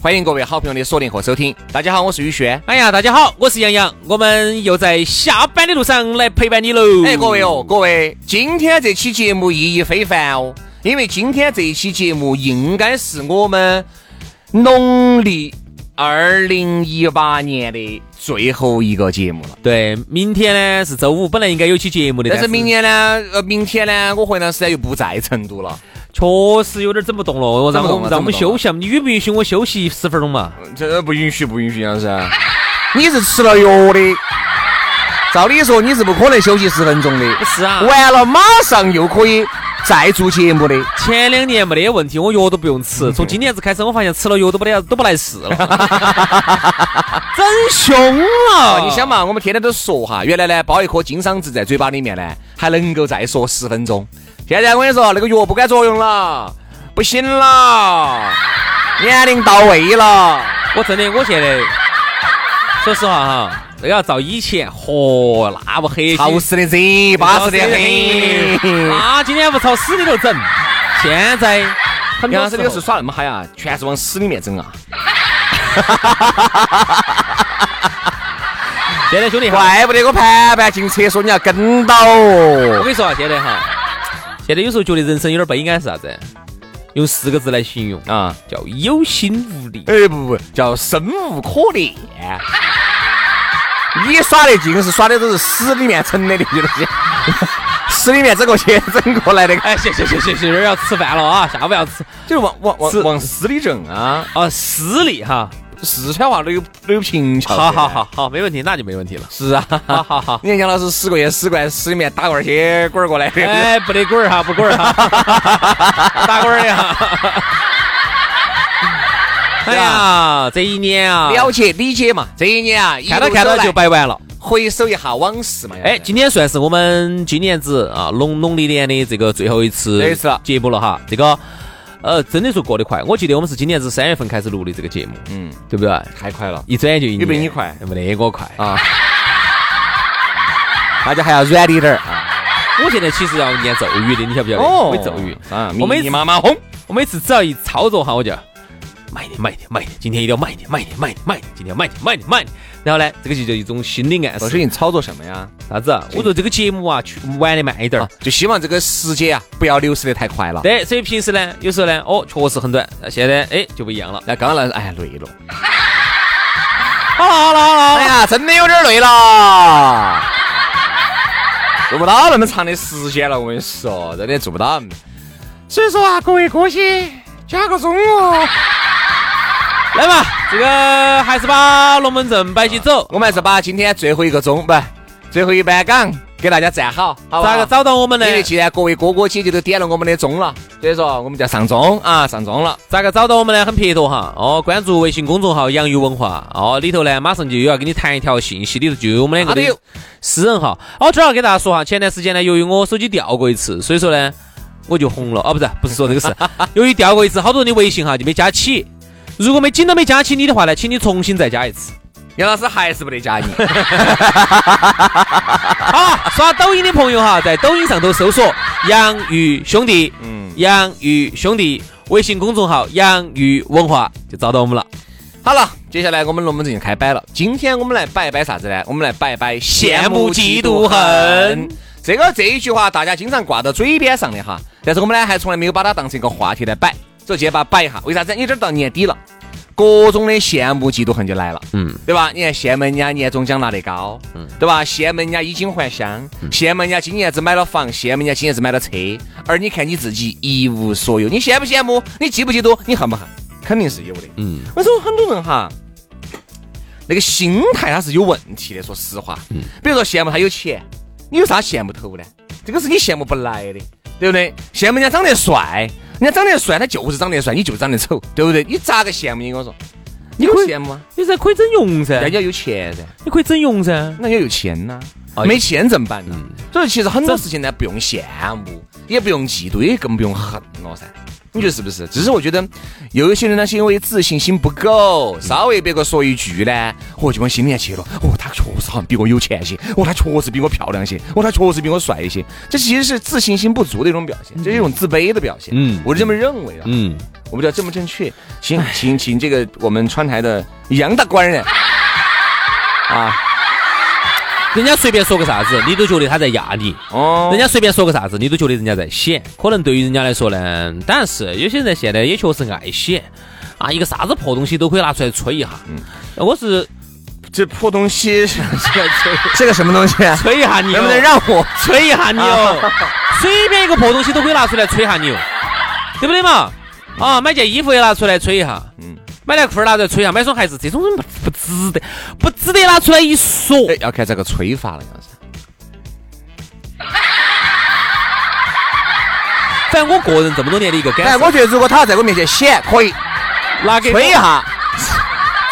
欢迎各位好朋友的锁定和收听。大家好，我是宇轩。哎呀，大家好，我是杨洋。我们又在下班的路上来陪伴你喽。哎，各位哦，各位，今天这期节目意义非凡哦，因为今天这一期节目应该是我们农历二零一八年的最后一个节目了。对，明天呢是周五，本来应该有期节目的，但是明年呢，呃，明天呢，我回来实在又不在成都了。确实有点整不动了，让我们让我们休息，你允不允许我休息十分钟嘛？这不允许，不允许，杨老师。你是吃了药的，照理说你是不可能休息十分钟的。不是啊，完了马上又可以再做节目的。前两年没得问题，我药都不用吃。从今年子开始，我发现吃了药都不得 都不来事了，整凶了。你想嘛，我们天天都说哈，原来呢包一颗金嗓子在嘴巴里面呢，还能够再说十分钟。现在我跟你说，那个药不管作用了，不行了，年龄到位了。我真的，我现在说实话哈，这要照以前，嚯，那不黑，潮湿的贼，巴适的很。那今天不朝死里头整，现在很多时候是耍那么嗨啊，全是往死里面整啊。现在兄弟，怪不得我盘盘进厕所你要跟到哦。我跟你说啊，现在哈。现在有时候觉得人生有点悲哀是啥子？用四个字来形容啊，叫有心无力。哎，不不，叫生无可恋。你耍的尽是耍的都是屎里面沉的那些东西，屎里面整过去整过来的。哎，行行行行行，要吃饭了啊，下午要吃，就是往往往往死里整啊啊，私利哈。四川话都有都有平翘。好好好好，没问题，那就没问题了。是啊，好好好。你看杨老师十个月十罐十里面打罐些滚儿过来。哎，不得滚儿哈，不滚儿哈，打滚儿的哈。哎呀，这一年啊，了解理解嘛，这一年啊，看到看到就摆完了。回首一下往事嘛。哎，今天算是我们今年子啊农农历年的这个最后一次节目了哈，这个。呃，真的说过得快。我记得我们是今年子三月份开始录的这个节目，嗯，对不对？太快了，一转眼就一年。比你快？没得我快啊！大家还要软一点儿啊！我现在其实要念咒语的，你晓不晓得？哦，会咒语啊！我每次妈妈轰，我每次只要一操作哈，我就。慢一点，慢一点，慢一点，今天一定要慢一点，慢一点，慢一点，慢一点，今天要慢一点，慢一点，慢一点。然后呢，这个就叫一种心理暗示。最近操作什么呀？啥子？我说这个节目啊，去玩的慢一点，就希望这个时间啊，不要流逝的太快了。对，所以平时呢，有时候呢，哦，确实很短。现在哎，就不一样了。那刚刚那，哎，累了。好了好了好了，哎呀，真的有点累了，做不到那么长的时间了。我跟你说，真的做不到。所以说啊，各位歌星，加个钟哦。来嘛，这个还是把龙门阵摆起走。我们还是把今天最后一个钟，不，最后一班岗给大家站好，好咋个找到我们呢？因为既然各位哥哥姐姐都点了我们的钟了，所以说我们就上钟啊，上钟了。咋个找到我们呢？很撇脱哈，哦，关注微信公众号“洋芋文化”，哦，里头呢马上就又要给你弹一条信息，里头就有我们两个的私人号。哦，主要给大家说哈，前段时间呢，由于我手机掉过一次，所以说呢，我就红了。哦，不是，不是说这个事，由于掉过一次，好多人的微信哈就没加起。如果没紧都没加起你的话呢，请你重新再加一次。杨老师还是不得加你。好，刷抖音的朋友哈，在抖音上头搜索“洋芋兄弟”，嗯，“洋芋兄弟”微信公众号“洋芋文化”就找到我们了。好了，接下来我们龙门阵就开摆了。今天我们来摆一摆啥子呢？我们来摆一摆羡慕嫉妒恨。这个这一句话大家经常挂到嘴边上的哈，但是我们呢还从来没有把它当成一个话题来摆。所以，先把它摆一下。为啥子？你这到年底了，各种的羡慕嫉妒恨就来了，嗯，对吧？你看羡慕人家年终奖拿得高，嗯，对吧？羡慕人家衣锦还乡，羡慕人家今年子买了房，羡慕人家今年子买了车，而你看你自己一无所有，你羡不羡慕？你嫉不嫉妒？你恨不恨？肯定是有的，嗯。我说很多人哈，那个心态他是有问题的，说实话，嗯。比如说羡慕他有钱，你有啥羡慕头呢？这个是你羡慕不来的，对不对？羡慕人家长得帅。人家长得帅，他就是长得帅，你就长得丑，对不对？你咋个羡慕你？跟我说，你可以羡慕啊？你噻可以整容噻，人家有钱噻，你可以整容噻，那要有钱呐，没钱怎么办呢？所以其实很多事情呢，不用羡慕，也不用嫉妒，也更不用恨了噻。你觉得是不是？只是我觉得，有一些人呢，是因为自信心不够，稍微别个说一句呢，哦，就往心里面去了。哦，他确实好像比我有钱些，哦，他确实比我漂亮些，哦，他确实比我帅一些。这其实是自信心不足的一种表现，这是一种自卑的表现。嗯，我是这么认为的。嗯，我不知道正不正确。请，请请这个我们川台的杨大官人啊。人家随便说个啥子，你都觉得他在压你。哦。人家随便说个啥子，你都觉得人家在显。可能对于人家来说呢，当然是有些人现在也确实爱显啊，一个啥子破东西都可以拿出来吹一下。嗯。我是这破东西是 这个什么东西？吹一下你，能不能让我吹一下你哦？随便一个破东西都可以拿出来吹一下你哦，对不对嘛？啊，买件衣服也拿出来吹一下。嗯。买条裤儿拿出来吹一下，买双鞋子，这种人不不值得，不值得拿出来一说。要看这个吹法了，要是。反正我个人这么多年的一个感受，我觉得如果他在我面前显，可以拿给吹一下，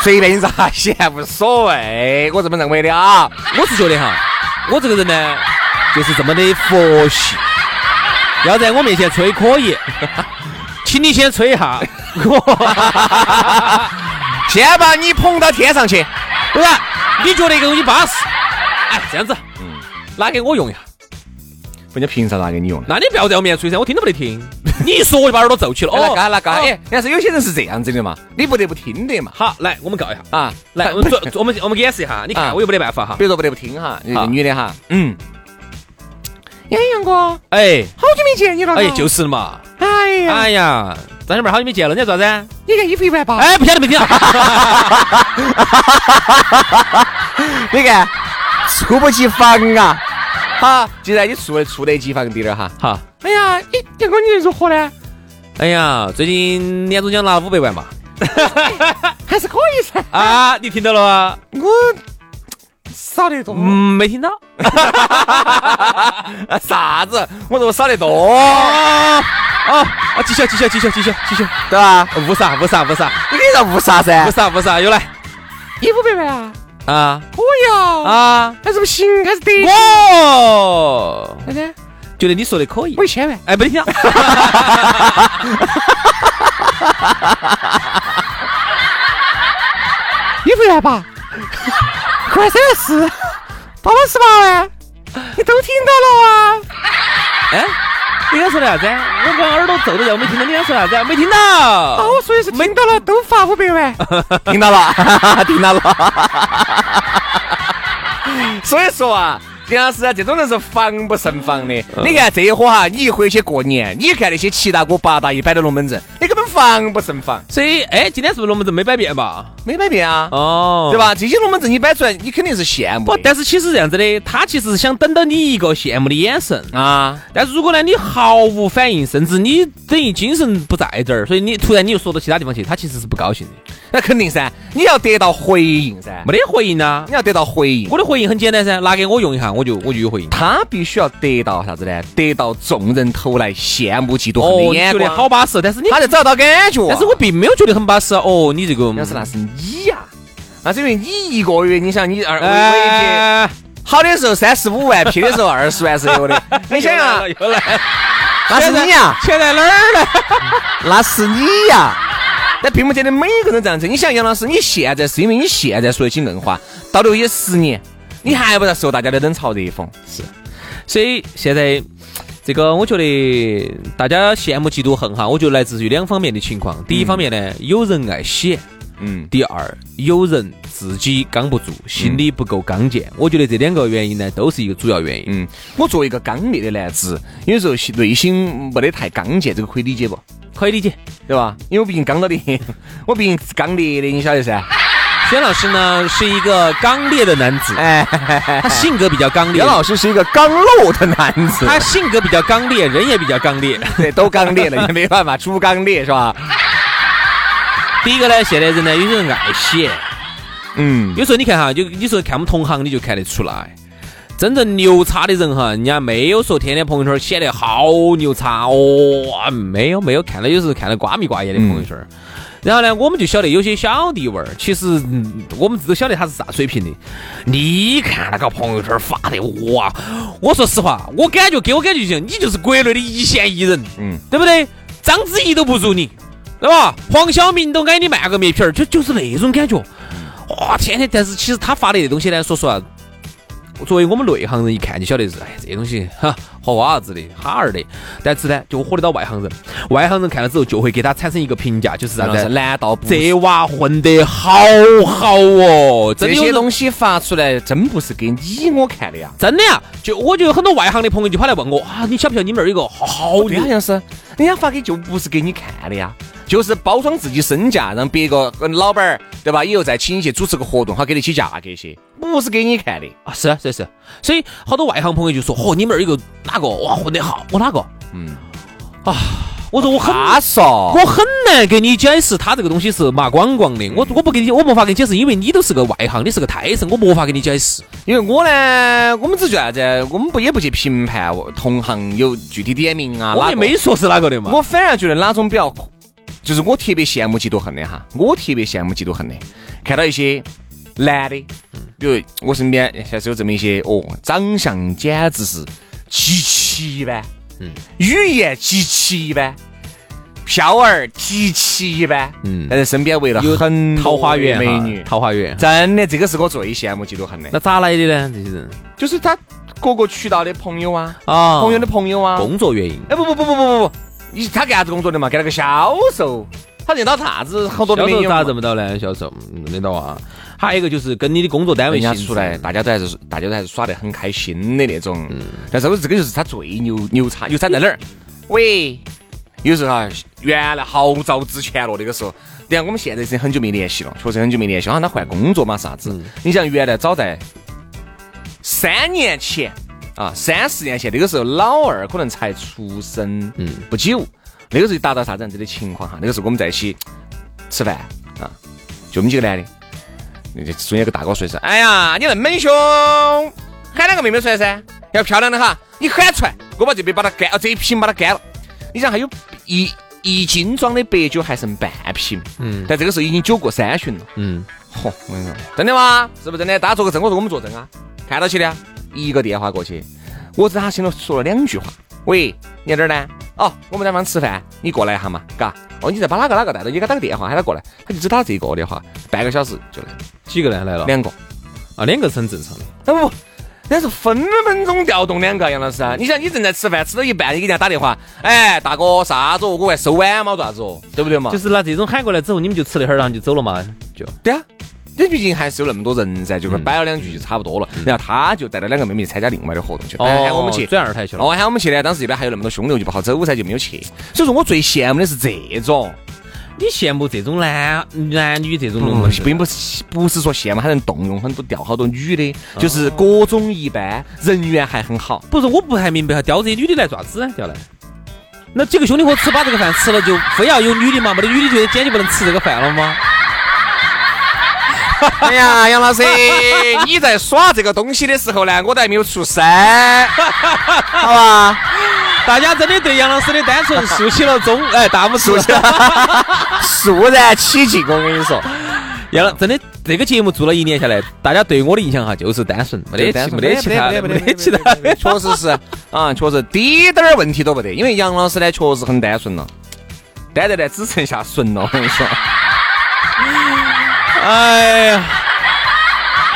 随便你咋显无所谓，我这么认为的啊。我是觉得哈，我这个人呢，就是这么的佛系，要在我面前吹可以，请你先吹一下。先把你捧到天上去，不是？你觉得一个东西巴适？哎，这样子，嗯，拿给我用一下。人家凭啥拿给你用？那你不要在我面前吹噻，我听都不得听。你一说我就把耳朵皱起了。哦，干了干了。哎，但是有些人是这样子的嘛，你不得不听的嘛。好，来，我们告一下啊。来，我们做，我们我们演示一下。你看，我又没得办法哈。比如说不得不听哈，那个女的哈，嗯。杨杨哥，哎，好久没见你了。哎，就是嘛。哎呀，哎呀。张小妹好久没见了，你要咋子？你看衣服一万八。哎，不晓得没听。你看，猝不及防啊！好，既然你猝猝得及防点了哈。好。哎呀，你杨哥你如何呢？哎呀，最近年终奖拿了五百万嘛，还是可以噻。啊，你听到了吗？我少得多。嗯，没听到。啥子？我说我少得多。啊啊！继续继续继续继续继续，对吧？误杀误杀误啥？你给他误杀噻？误杀误杀？又来，一五百万啊！啊，可以啊！啊，还是不行，还是得。哦，啥子？觉得你说的可以。我一千万。哎，没听。一五万吧，快三十，八十八万，你都听到了啊？哎。你刚说的啥子？我刚耳朵皱着，我没听到你刚说啥子？没听到。啊，我说的是听到了，都发五百万。听到了，听到了。所以说啊。杨老师啊，这种人是防不胜防的。你看这一伙哈，你一回去过年，你看那些七大姑八大姨摆的龙门阵，你根本防不胜防。所以，哎，今天是不是龙门阵没摆遍吧？没摆遍啊。哦，对吧？这些龙门阵你摆出来，你肯定是羡慕。不，但是其实这样子的，他其实是想等到你一个羡慕的眼神啊。但是如果呢，你毫无反应，甚至你等于精神不在这儿，所以你突然你又说到其他地方去，他其实是不高兴的。那肯定噻，你要得到回应噻。没得回应呐，你要得到回应。我的回应很简单噻，拿给我用一下，我就我就有回应。他必须要得到啥子呢？得到众人投来羡慕嫉妒恨的眼光，好巴适。但是你他在找到感觉，但是我并没有觉得很巴适。哦，你这个，但是那是你呀，那是因为你一个月，你想你二，微一好的时候三十五万，屁的时候二十万是有的。你想啊，又来，那是你呀，钱在哪儿呢？那是你呀。但并不见得每个人这样子。你想杨老师，你现在是因为你现在说一些硬话，到了也十年。你还不在受大家的冷嘲热讽，是，所以现在这个我觉得大家羡慕嫉妒恨哈，我觉得来自于两方面的情况。第一方面呢，有人爱显，嗯，第二，有人自己刚不住，心里不够刚健。我觉得这两个原因呢，都是一个主要原因。嗯，我作为一个刚烈的男子，有时候心内心没得太刚健，这个可以理解不？可以理解。对吧？因为我毕竟刚到的，我毕竟是刚烈的，你晓得噻。轩老师呢是一个刚烈的男子，哎，他性格比较刚烈。杨老师是一个刚露的男子，他性格比较刚烈，人也比较刚烈，对，都刚烈了，也没办法，主刚烈是吧？第一个呢，现在人呢，有些人爱写，嗯，有时候你看哈，就你说看我们同行，你就看得出来，真正牛叉的人哈，人家没有说天天朋友圈显得好牛叉哦，没有没有，看到有时候看到瓜米瓜眼的朋友圈。然后呢，我们就晓得有些小弟娃儿，其实我们都晓得他是啥水平的。你看那个朋友圈发的，哇！我说实话，我感觉给我感觉就像你就是国内的一线艺人，嗯，对不对？章子怡都不如你，对吧？黄晓明都挨你卖个面皮儿，就就是那种感觉。哇，天天，但是其实他发的这东西呢，说实话。作为我们内行人一看就晓得是，哎，这东西哈，和娃子的，哈儿的。但是呢，就火得到外行人，外行人看了之后就会给他产生一个评价，就是啥子？难道这娃混得好好哦？这些东西发出来真不是给你我看的呀，真的呀。就我就有很多外行的朋友就跑来问我啊，你晓不晓得你们那儿有个好的？好像是，人家发给就不是给你看的呀。就是包装自己身价，让别个跟老板儿，对吧？以后再请你去主持个活动，好给得起价格些，不是给你看的啊！是是是，所以好多外行朋友就说：“嚯，你们那儿有个哪个哇混得好？我哪个？嗯啊，我说我很少，我很难给你解释，他这个东西是麻光光的。我我不给你，我没法给你解释，因为你都是个外行，你是个胎神，我没法给你解释。因为我呢，我们只做啥子？我们不也不去评判同行有具体点名啊，我也没说是哪个的嘛。我反而觉得哪种比较。就是我特别羡慕嫉妒恨的哈，我特别羡慕嫉妒恨的，看到一些男的，比如我身边现在有这么一些哦，长相简直是极其一般，嗯，语言极其一般，飘儿极其一般，嗯，但是身边围了很桃花源美女，桃花源，真的这个是我最羡慕嫉妒恨的。那咋来的呢？这些人就是他各个渠道的朋友啊，啊，朋友的朋友啊，工作原因。哎，不不不不不不不。你他干啥子工作的嘛？干那个销售，他认到啥子？好多的销售咋认不到呢？销售认到啊。还有一个就是跟你的工作单位人家出来，大家都还是大家都还是耍得很开心的那种。嗯但是我这个就是他最牛牛叉，牛叉在哪儿？喂，有时候哈，原来好早之前了，那个时候，你看我们现在是很久没联系了，确实很久没联系。好像他换工作嘛，啥子？你像原来早在三年前。啊，三四年前那个时候，老二可能才出生嗯不久，那个时候达到啥子样子的情况哈？那个时候我们在一起吃饭啊，就我们几个男的，中间有个大哥说是，哎呀，你那么凶，喊两个妹妹出来噻，要漂亮的哈，你喊出来，我把这杯把它干，这一瓶把它干了。你想还有一一斤装的白酒还剩半瓶，嗯，但这个时候已经酒过三巡了，嗯，嚯，我跟你说，真的吗？是不是真的？大家做个证，我说我们作证啊，看到起的。一个电话过去，我在他心里说了两句话。喂，你在哪儿呢？哦，我们在方吃饭，你过来一下嘛，嘎。哦，你再把哪个哪个带到，你给他打个电话喊他过来。他就只打这个电话，半个小时就来。几个人来了？两个。啊，两个是很正常的。那不，那是分分钟调动两个杨老师啊！你想，你正在吃饭，吃到一半，你给人家打电话，哎，大哥，啥子？我还收碗嘛？做啥子？哦？对不对嘛？就是拿这种喊过来之后，你们就吃了一会儿，然后就走了嘛？就对啊。你毕竟还是有那么多人噻，就是摆了两句就差不多了。然后他就带了两个妹妹参加另外的活动去，了，喊我们去转二台去了。哦，喊我们去呢，当时这边还有那么多兄弟，就不好走噻，就没有去。所以说我最羡慕的是这种，你羡慕这种男男女这种东西并不是不是说羡慕他能动用很多钓好多女的，就是各种一般，人缘还很好。不是，我不太明白，钓这些女的来做啥子？钓来？那几个兄弟伙吃把这个饭吃了，就非要有女的嘛？没得女的就今天就不能吃这个饭了吗？哎呀，杨老师，你在耍这个东西的时候呢，我都还没有出声，好吧？大家真的对杨老师的单纯竖起了中，哎，大拇指，肃然起敬。我跟你说，杨老真的这个节目做了一年下来，大家对我的印象哈就是单纯，没得没得其他，没得其他，确实是啊，确实滴点儿问题都不得。因为杨老师呢，确实很单纯了，单单呢只剩下纯了。我跟你说。哎呀，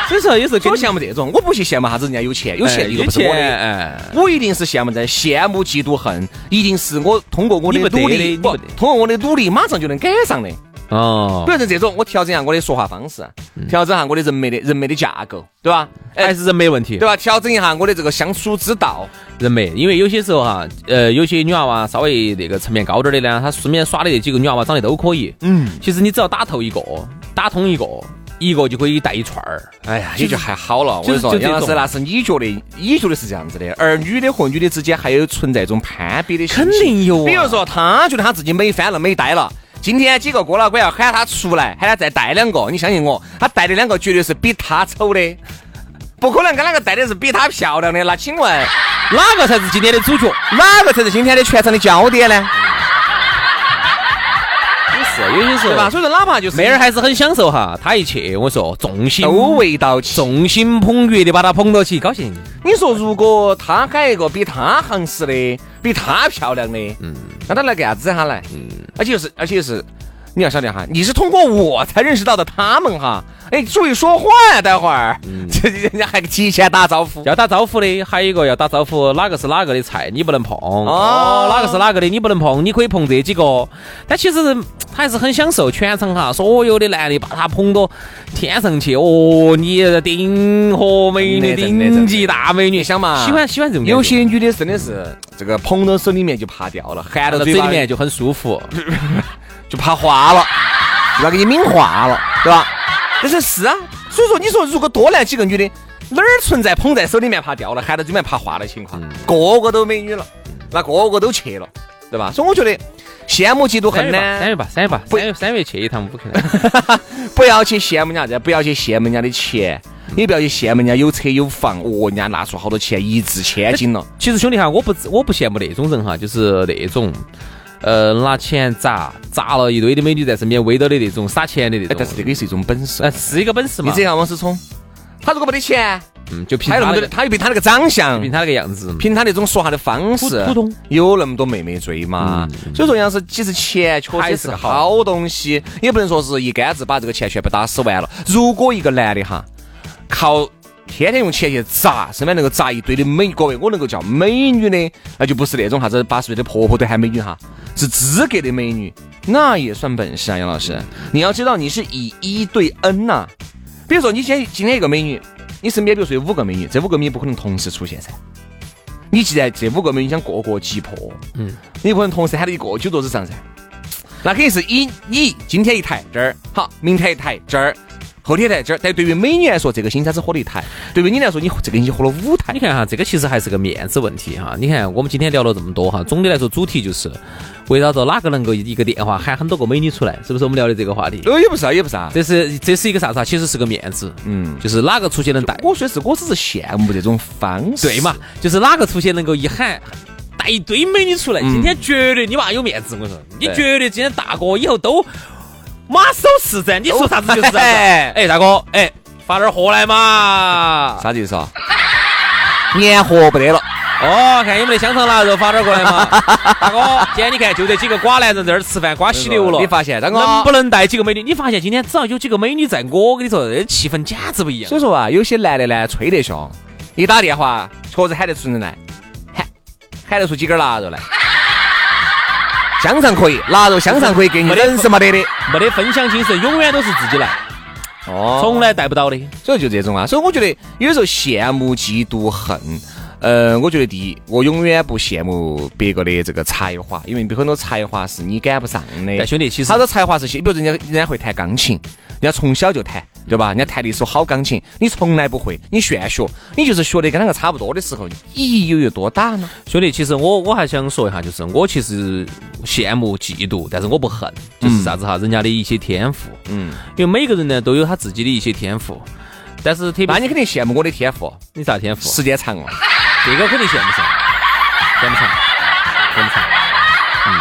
所以说有时候我羡慕这种，我不去羡慕啥子人家有钱，有钱又不是我的，哎，我一定是羡慕在羡慕嫉妒恨，一定是我通过我的努力，不通过我的努力马上就能赶上的。哦比，如说这种，我调整一下我的说话方式，调整一下我的人脉的人脉的架构，对吧？哎还是人没问题对。吧？调整一下我的这个相处之道。人脉，因为有些时候哈，呃，有些女娃娃稍微那个层面高点儿的呢，她身边耍的那几个女娃娃长得都可以。嗯，其实你只要打透一个，打通一个，一个就可以带一串儿。哎呀，也就还好了。我跟你说，杨老师，那是你觉得，你觉得是这样子的，而女的和女的之间还有存在一种攀比的。肯定有啊比如说，她觉得她自己美翻了、美呆了。今天几个哥老倌要喊她出来，喊她再带两个，你相信我，她带的两个绝对是比她丑的，不可能跟哪个带的是比她漂亮的。那请问 哪个才是今天的主角？哪个才是今天的全场的焦点呢？有些时候对吧？所以说，哪怕就是妹儿还是很享受哈，她一去，我说众星都围到起。众星捧月的把她捧到起，高兴。你说，如果他喊一个比他行实的、比他漂亮的，嗯，那他来干啥子哈来？嗯，而且是，而且是，你要晓得哈，你是通过我才认识到的他们哈。哎，注意说话呀，待会儿，这人家还提前打招呼。要打招呼的，还有一个要打招呼，哪个是哪个的菜你不能碰哦，哪个是哪个的你不能碰，你可以碰这几个。但其实他还是很享受全场哈，所有的男的把他捧到天上去，哦，你顶和美女，顶级大美女，想嘛，喜欢喜欢这种有些女的真的是这个捧到手里面就怕掉了，含到嘴里面就很舒服。就怕化了，就要给你抿化了，对吧？但是是啊，所以说你说如果多来几个女的，哪儿存在捧在手里面怕掉了，含到嘴里面怕化的情况？个个都美女了，那个个都去了，对吧？所以我觉得羡慕嫉妒恨呢三，月吧，三月吧，不三月三月去一趟乌克兰。不要去羡慕人家子，不要去羡慕人家的钱，也不要去羡慕人家有车有房，哦，人家拿出好多钱，一掷千金了。其实兄弟哈，我不我不羡慕那种人哈，就是那种。呃，拿钱砸砸了一堆的美女在身边围到的那种撒钱的那哎，种，但是这个也是一种本事。呃是一个本事嘛你这，样，王思聪，他如果没得钱，嗯，就凭他那么多，他那个他又凭他那个长相，凭他那个样子，凭他那种说话的方式，普普通有那么多妹妹追嘛？所以说，杨是其实钱确实是个还是好好东西，也不能说是一竿子把这个钱全部打死完了。如果一个男的哈，靠天天用钱去砸，身边能够砸一堆的美，各位我能够叫美女的，那就不是那种啥子八十岁的婆婆都喊美女哈，是资格的美女，那也算本事啊，杨老师。你要知道，你是以一对 N 呐、比如说你今天今天一个美女，你身边比如说有五个美女，这五个美女不可能同时出现噻。你既然这五个美女想个个击破，嗯，你不可能同时喊到一个酒桌子上噻。那肯定是以你今天一台这儿，好，明天一台这儿，后天一台这儿。但对于美女来说，这个星期只喝了一台；对于你来说，你这个星期喝了五台你。看哈，这个其实还是个面子问题哈。你看我们今天聊了这么多哈，总的来说主题就是围绕着哪个能够一个电话喊很多个美女出来，是不是我们聊的这个话题？呃，也不是啊，也不是啊。这是这是一个啥子啊？其实是个面子，嗯，就是哪个出去能带，我说的是，我只是羡慕这种方式。对嘛？？就是哪个出去能够一喊。带一堆美女出来，今天绝对你娃有面子，我跟你说，你对绝对今天大哥以后都马首是瞻，你说啥子就是啥子。哎哎，大哥，哎，发点货来嘛。啥子意思啊？年货不得了。哦，看有没得香肠腊肉发点过来嘛。大哥，今天你看就这几个寡男人在这儿吃饭，瓜稀流了。你发现大哥能不能带几个美女？你发现今天只要有几个美女在，我跟你说，这气氛简直不一样所。以说啊，有些男的呢吹得凶，一打电话确实喊得出人来，喊喊得出几根腊肉来。香肠可以，腊肉香肠可以给你，人是没得的。没得分享精神，永远都是自己来，哦从来带不到的。所以就这种啊，所以我觉得有时候羡慕、嫉妒、恨。呃，我觉得第一，我永远不羡慕别个的这个才华，因为有很多才华是你赶不上的。但兄弟其实他的才华是些，比如人家人家会弹钢琴，人家从小就弹，对吧？人家弹的一首好钢琴，你从来不会，你炫学，你就是学的跟那个差不多的时候，意义，又有多大呢？兄弟，其实我我还想说一下，就是我其实羡慕、嫉妒，但是我不恨，就是啥子哈，人家的一些天赋。嗯，因为每个人呢都有他自己的一些天赋，但是特别那你肯定羡慕我的天赋，你啥天赋？时间长了。这个肯定羡慕上，羡慕上，羡慕上。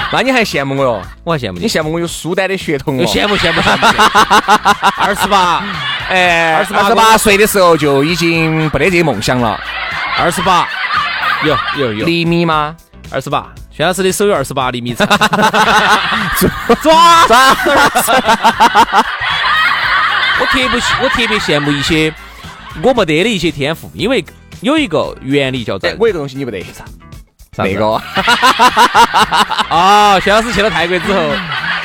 那你还羡慕我哟？我还羡慕你，你羡慕我有苏丹的血统哦？羡慕羡慕 羡慕。二十八，哎，二十八，二十八岁的时候就已经不得这个梦想了。二十八，有有有，厘米吗？二十八。薛老师的手有二十八厘米长，抓 抓！我特别我特别羡慕一些我没得的一些天赋，因为有一个原理叫做哎，我有个东西你不得啥？那个？啊，薛老师去了泰国之后，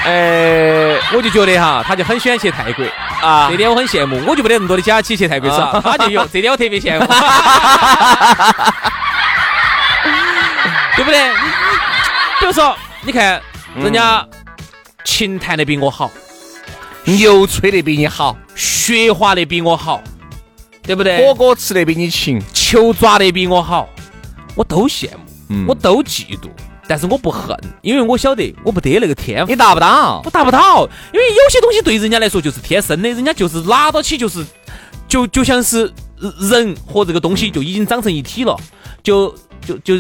呃，我就觉得哈，他就很喜欢去泰国。啊。这点我很羡慕，我就没得那么多的假期去泰国耍，他就有，这点我特别羡慕，对不对？比如说，你看人家琴弹的比我好，牛吹的比你好，雪滑的比我好，对不对？火锅吃的比你勤，球抓的比我好，我都羡慕，嗯我都嫉妒，但是我不恨，因为我晓得我不得那个天赋你。达不到我。达不到，因为有些东西对人家来说就是天生的，人家就是拿到起就是，就就像是人和这个东西就已经长成一体了，就就就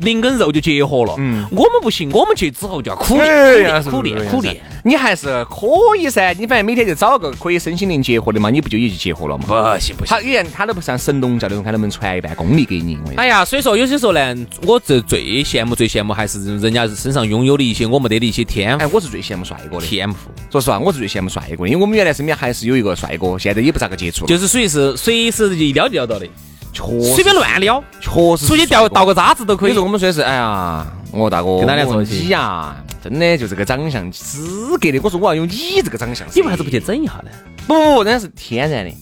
灵跟肉就结合了。嗯我们不行，我们去之后就要苦哎练苦练苦练苦练。，你还是可以噻。你反正每天就找个可以身心灵结合的嘛，你不就已经结合了嘛？不行不行。他也他都不像神农教那种，他能不能传一半功力给你。哎呀，所以说有些时候呢，我这最羡慕最羡慕还是人家身上拥有的一些我没得的一些天哎，赋我是最羡慕帅哥的。天赋。说实话，我是最羡慕帅哥的，因为我们原来身边还是有一个帅哥，现在也不咋个接触了，就是属于是随时一撩就撩到的，确随便乱撩，确实出去掉倒个。渣子都可以有时候。我们说的是，哎呀，我大哥，跟他俩说我起你呀，真的就这个长相资格的。我说我要用你这个长相，你为啥子不去？整一下呢？不不不，那是天然的。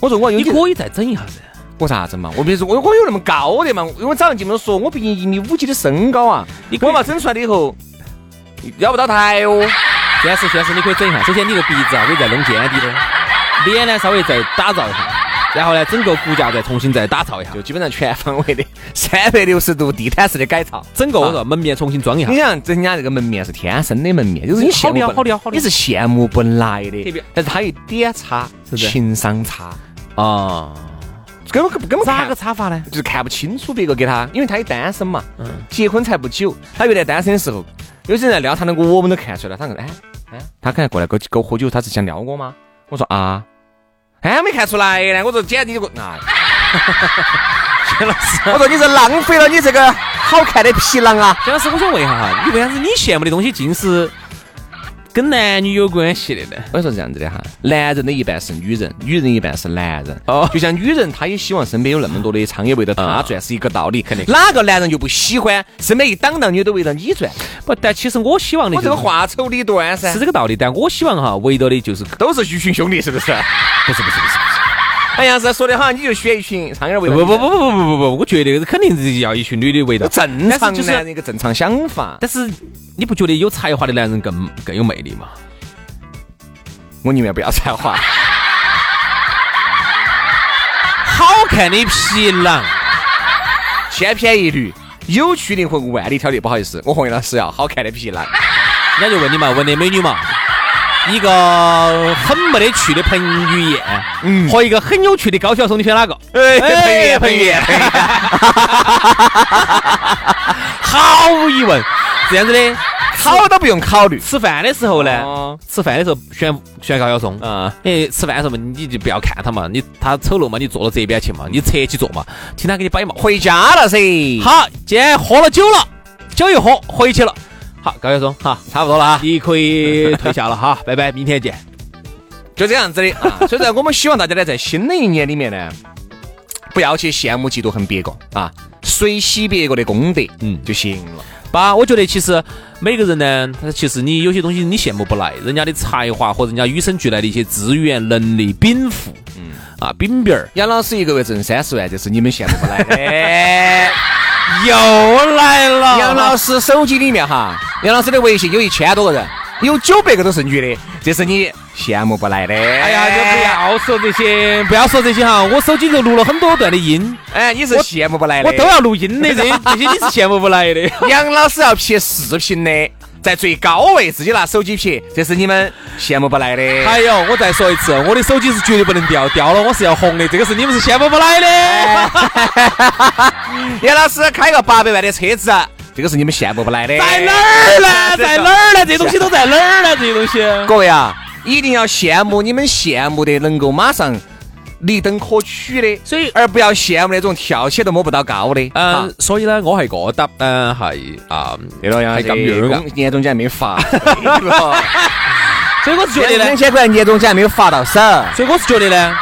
我说我要用你，你可以再整一下噻。我啥子嘛？我比如说我我有那么高的嘛？因为我早上进门说，我毕竟一米五几的身高啊，你我嘛整出来了以后，要不到台哦。现在是现在是你可以整一下，首先你个鼻子啊可以再弄尖滴点，脸呢稍微再打造一下，然后呢整个骨架再重新再打造一下，就基本上全方位的三百六十度地毯式的改造。整个我说门面重新装一下你。想，人家这个门面是天生的门面，就是你羡慕好好撩好撩你是羡慕不来的特别。但是他一点差，是不是情商差，啊，根本根本咋个差法呢？就是看不清楚别个给他，因为他也单身嘛，嗯结婚才不久。他原来单身的时候，有些人来撩他那个，我们都看出来了。他说：“哎哎，他刚才过来跟我跟我喝酒，他是想撩我吗？”我说：“啊，哎，没看出来呢。”我说：“简直你这个啊！” 薛老师，我说：“你是浪费了你这个好看的皮囊啊薛老师，我想问一下哈，你为啥子你羡慕的东西尽是跟男女有关系的呢？！”我说这样子的哈，男人的一半是女人，女人一半是男人。哦就像女人，她也希望身边有那么多的苍蝇围着她啊转，是一个道理。肯定，哪个男人就不喜欢身边一档档女都围着你转？不，但其实我希望的我这个话丑理短噻是，这个道理，但我希望哈围着的就是都是一群兄弟，是 不是？不是不是不是。哎呀，是说的好你就选一群苍蝇围着你不不不不不不不不，我觉得肯定是要一群女的围绕。正常就是男人一个正常想法。但是你不觉得有才华的男人更更有魅力吗？我宁愿不要才华，好看的皮囊，千篇一律，有趣灵魂万里挑一。不好意思，我洪老师要好看的皮囊。人家就问你嘛，问的美女嘛，一个很没得趣的彭于晏，嗯和一个很有趣的高晓松，你选哪个？哎，彭于哎晏，彭于晏，毫无疑问，这样子的。考都不用考虑。吃饭的时候呢，哦吃饭的时候选选高晓松。嗯，哎，吃饭的时候嘛，你就不要看他嘛，你他丑陋嘛，你坐到这边去嘛，你侧起坐嘛，听他给你摆嘛。回家了噻。，好，今天喝了酒了，酒一喝回去了。好，高晓松，好，差不多了啊，你可以退下了哈，拜拜，明天见。就这样子的啊。所以说，我们希望大家呢，在新的一年里面呢，不要去羡慕嫉妒恨别个啊，随喜别个的功德，嗯嗯，就行了。把，我觉得其实每个人呢，他其实你有些东西你羡慕不来，人家的才华和人家与生俱来的一些资源、能力、禀赋，嗯啊，饼饼儿杨老师一个月挣三十万，这是你们羡慕不来的。又来了。杨老师手机里面哈，杨老师的微信有一千多个人，有九百个都是女的，这是你羡慕不来的。哎哎呀，就不要说这些，不要说这些哈，我手机里头录了很多段的音，哎，你是羡慕不来的。我都要录音的，这这些你是羡慕不来的。杨老师要拍视频的，在最高位自己拿手机拍，这是你们羡慕不来的。还有，我再说一次，我的手机是绝对不能掉，掉了我是要红的，这个是你们是羡慕不来的。杨老师开个八百万的车子，这个是你们羡慕不来的。在哪儿呢？在哪儿呢？这东西都在哪儿呢？这些东西。各位啊，一定要羡慕你们羡慕的能够马上立等可取的所以而不要羡慕那种跳起来都摸不到高的。嗯所以呢我还觉得嗯还啊。年终奖还没发 所以我是觉得呢两千块年终奖还没有发到手所以我是觉得呢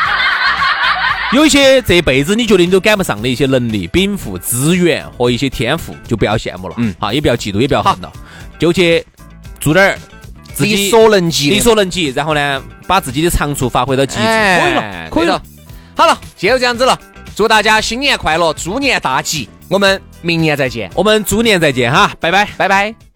有一些这辈子你觉得你都赶不上的一些能力禀赋资源和一些天赋就不要羡慕了。嗯。好也不要嫉妒也不要恨了。就去做点自己所能及力所能及然后呢把自己的长处发挥到极致。可以了可以了。好了就这样子了祝大家新年快乐猪年大吉我们明年再见。我们猪年再见哈拜拜。拜拜。